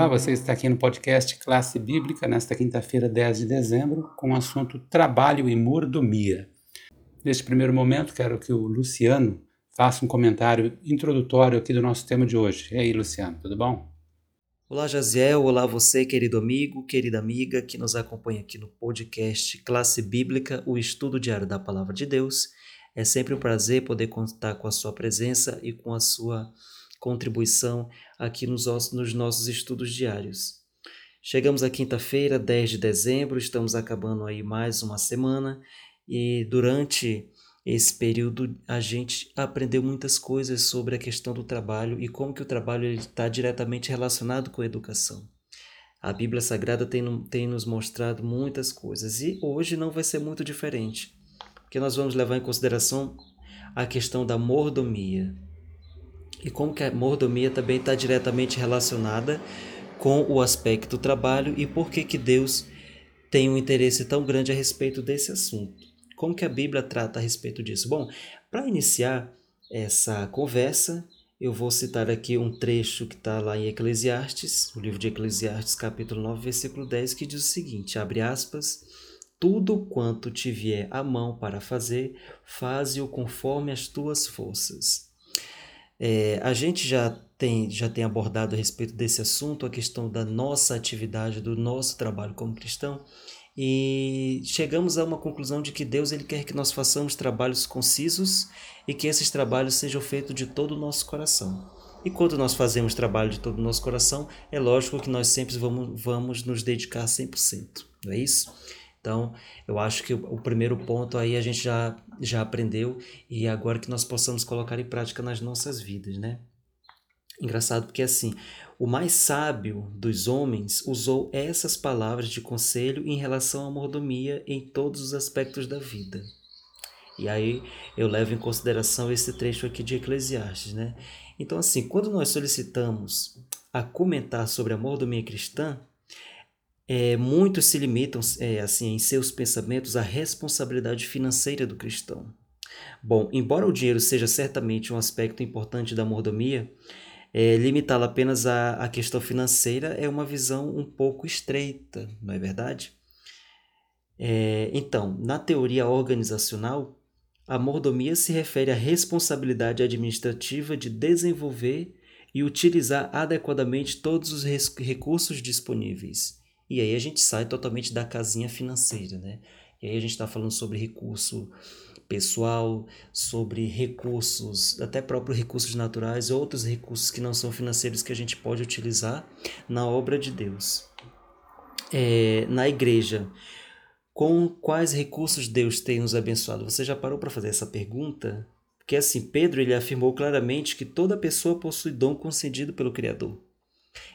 Olá, você está aqui no podcast Classe Bíblica nesta quinta-feira, 10 de dezembro, com o assunto Trabalho e Mordomia. Neste primeiro momento, quero que o Luciano faça um comentário introdutório aqui do nosso tema de hoje. E aí, Luciano, tudo bom? Olá, Jaziel. Olá, você, querido amigo, querida amiga que nos acompanha aqui no podcast Classe Bíblica, o estudo diário da Palavra de Deus. É sempre um prazer poder contar com a sua presença e com a sua contribuição aqui nos, nos nossos estudos diários. Chegamos à quinta-feira, 10 de dezembro, estamos acabando aí mais uma semana e durante esse período a gente aprendeu muitas coisas sobre a questão do trabalho e como que o trabalho está diretamente relacionado com a educação. A Bíblia Sagrada tem, tem nos mostrado muitas coisas e hoje não vai ser muito diferente, porque nós vamos levar em consideração a questão da mordomia e como que a mordomia também está diretamente relacionada com o aspecto do trabalho e por que, que Deus tem um interesse tão grande a respeito desse assunto. Como que a Bíblia trata a respeito disso? Bom, para iniciar essa conversa, eu vou citar aqui um trecho que está lá em Eclesiastes, o livro de Eclesiastes, capítulo 9, versículo 10, que diz o seguinte, abre aspas, tudo quanto te vier à mão para fazer, faze-o conforme as tuas forças é, a gente já tem, já tem abordado a respeito desse assunto, a questão da nossa atividade, do nosso trabalho como cristão, e chegamos a uma conclusão de que Deus ele quer que nós façamos trabalhos concisos e que esses trabalhos sejam feitos de todo o nosso coração. E quando nós fazemos trabalho de todo o nosso coração, é lógico que nós sempre vamos, vamos nos dedicar 100%, não é isso? Então, eu acho que o, primeiro ponto aí a gente já, já aprendeu e agora que nós possamos colocar em prática nas nossas vidas, né? Engraçado porque assim, o mais sábio dos homens usou essas palavras de conselho em relação à mordomia em todos os aspectos da vida. E aí eu levo em consideração esse trecho aqui de Eclesiastes, né? Então assim, quando nós solicitamos a comentar sobre a mordomia cristã, é, muitos se limitam é, assim em seus pensamentos à responsabilidade financeira do cristão. Bom, embora o dinheiro seja certamente um aspecto importante da mordomia, é, limitá-lo apenas à, à questão financeira é uma visão um pouco estreita, não é verdade? É, então, na teoria organizacional, a mordomia se refere à responsabilidade administrativa de desenvolver e utilizar adequadamente todos os recursos disponíveis e aí a gente sai totalmente da casinha financeira, né? E aí a gente está falando sobre recurso pessoal, sobre recursos, até próprios recursos naturais, outros recursos que não são financeiros que a gente pode utilizar na obra de Deus. É, na igreja, com quais recursos Deus tem nos abençoado? Você já parou para fazer essa pergunta? Porque assim, Pedro ele afirmou claramente que toda pessoa possui dom concedido pelo Criador.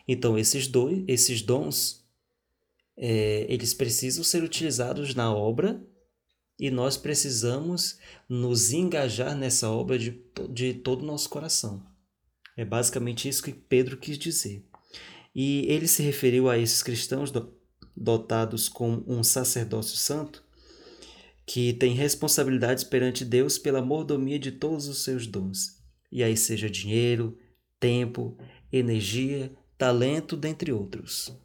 Então, esses, dois, esses dons é, eles precisam ser utilizados na obra e nós precisamos nos engajar nessa obra de, de todo o nosso coração. É basicamente isso que Pedro quis dizer. E ele se referiu a esses cristãos dotados com um sacerdócio santo que tem responsabilidades perante Deus pela mordomia de todos os seus dons. E aí seja dinheiro, tempo, energia, talento, dentre outros.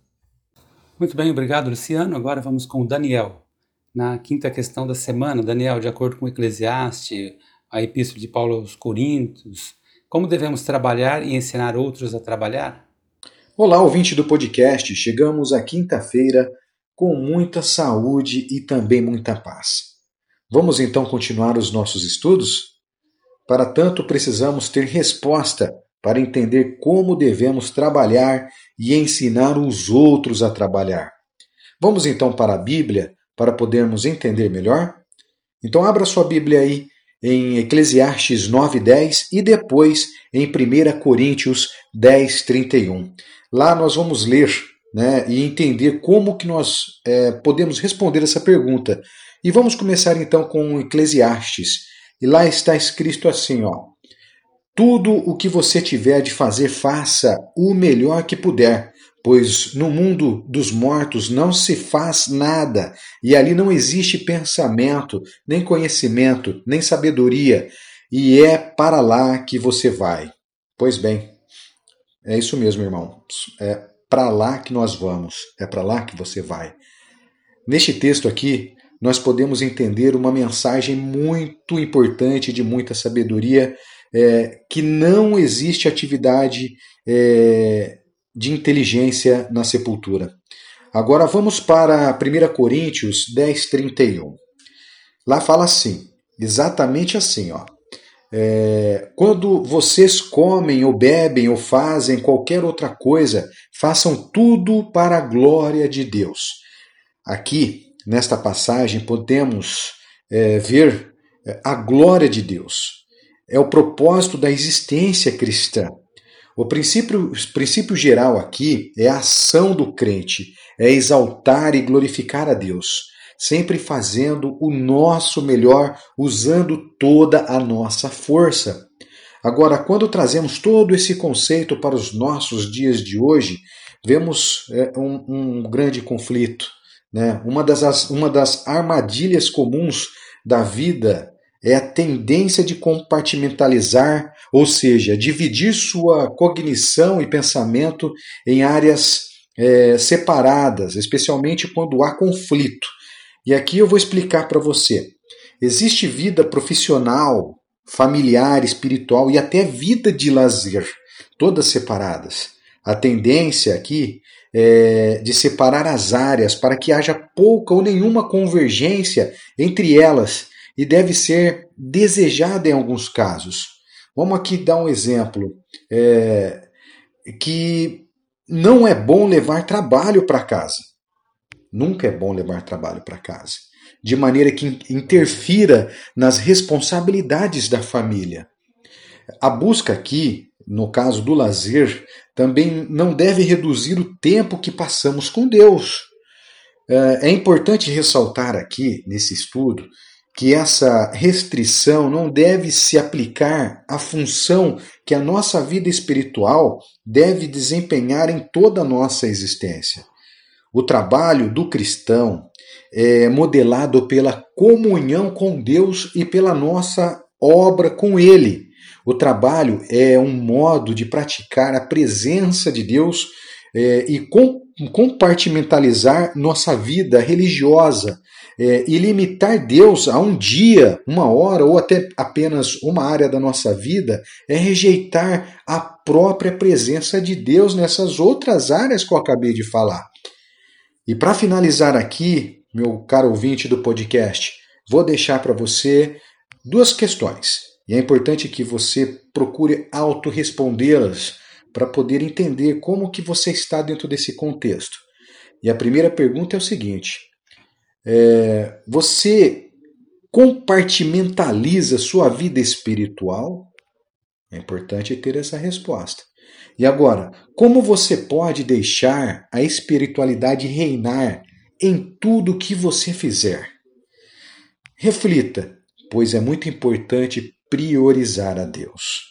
Muito bem, obrigado, Luciano. Agora vamos com o Daniel. Na quinta questão da semana, Daniel, de acordo com o Eclesiastes, a Epístola de Paulo aos Coríntios, como devemos trabalhar e ensinar outros a trabalhar? Olá, ouvinte do podcast. Chegamos à quinta-feira com muita saúde e também muita paz. Vamos então continuar os nossos estudos? Para tanto, precisamos ter resposta para entender como devemos trabalhar e ensinar os outros a trabalhar. Vamos então para a Bíblia para podermos entender melhor? Então abra sua Bíblia aí em Eclesiastes 9:10 e depois em 1 Coríntios 10:31. Lá nós vamos ler né, e entender como que nós é, podemos responder essa pergunta. E vamos começar então com Eclesiastes. E lá está escrito assim, ó: tudo o que você tiver de fazer, faça o melhor que puder, pois no mundo dos mortos não se faz nada, e ali não existe pensamento, nem conhecimento, nem sabedoria, e é para lá que você vai. Pois bem, é isso mesmo, irmão. É, para lá que nós vamos, é para lá que você vai. Neste texto aqui, nós podemos entender uma mensagem muito importante, de muita sabedoria, é, que não existe atividade é, de inteligência na sepultura. Agora vamos para 1 Coríntios 10, 31. Lá fala assim, exatamente assim, ó. É, quando vocês comem ou bebem ou fazem qualquer outra coisa, façam tudo para a glória de Deus. Aqui, nesta passagem, podemos é, ver é, a glória de Deus. É o propósito da existência cristã. O princípio, o princípio geral aqui é a ação do crente, é exaltar e glorificar a Deus, sempre fazendo o nosso melhor, usando toda a nossa força. Agora, quando trazemos todo esse conceito para os nossos dias de hoje, vemos é, um, um grande conflito. Né? Uma, das, uma das armadilhas comuns da vida é a tendência de compartimentalizar, ou seja, dividir sua cognição e pensamento em áreas é, separadas, especialmente quando há conflito. E aqui eu vou explicar para você. Existe vida profissional, familiar, espiritual e até vida de lazer, todas separadas. A tendência aqui é de separar as áreas para que haja pouca ou nenhuma convergência entre elas e deve ser desejada em alguns casos. Vamos aqui dar um exemplo é, que não é bom levar trabalho para casa. Nunca é bom levar trabalho para casa, de maneira que interfira nas responsabilidades da família. A busca aqui, no caso do lazer, também não deve reduzir o tempo que passamos com Deus. É, é importante ressaltar aqui, nesse estudo, que essa restrição não deve se aplicar à função que a nossa vida espiritual deve desempenhar em toda a nossa existência. O trabalho do cristão é modelado pela comunhão com Deus e pela nossa obra com Ele. O trabalho é um modo de praticar a presença de Deus é, e compartimentalizar nossa vida religiosa é, e limitar Deus a um dia, uma hora ou até apenas uma área da nossa vida é rejeitar a própria presença de Deus nessas outras áreas que eu acabei de falar. E para finalizar aqui, meu caro ouvinte do podcast, vou deixar para você duas questões. E é importante que você procure autorrespondê-las para poder entender como que você está dentro desse contexto. E a primeira pergunta é o seguinte: é, você compartimentaliza sua vida espiritual? É importante ter essa resposta. E agora, como você pode deixar a espiritualidade reinar em tudo que você fizer? Reflita, pois é muito importante priorizar a Deus.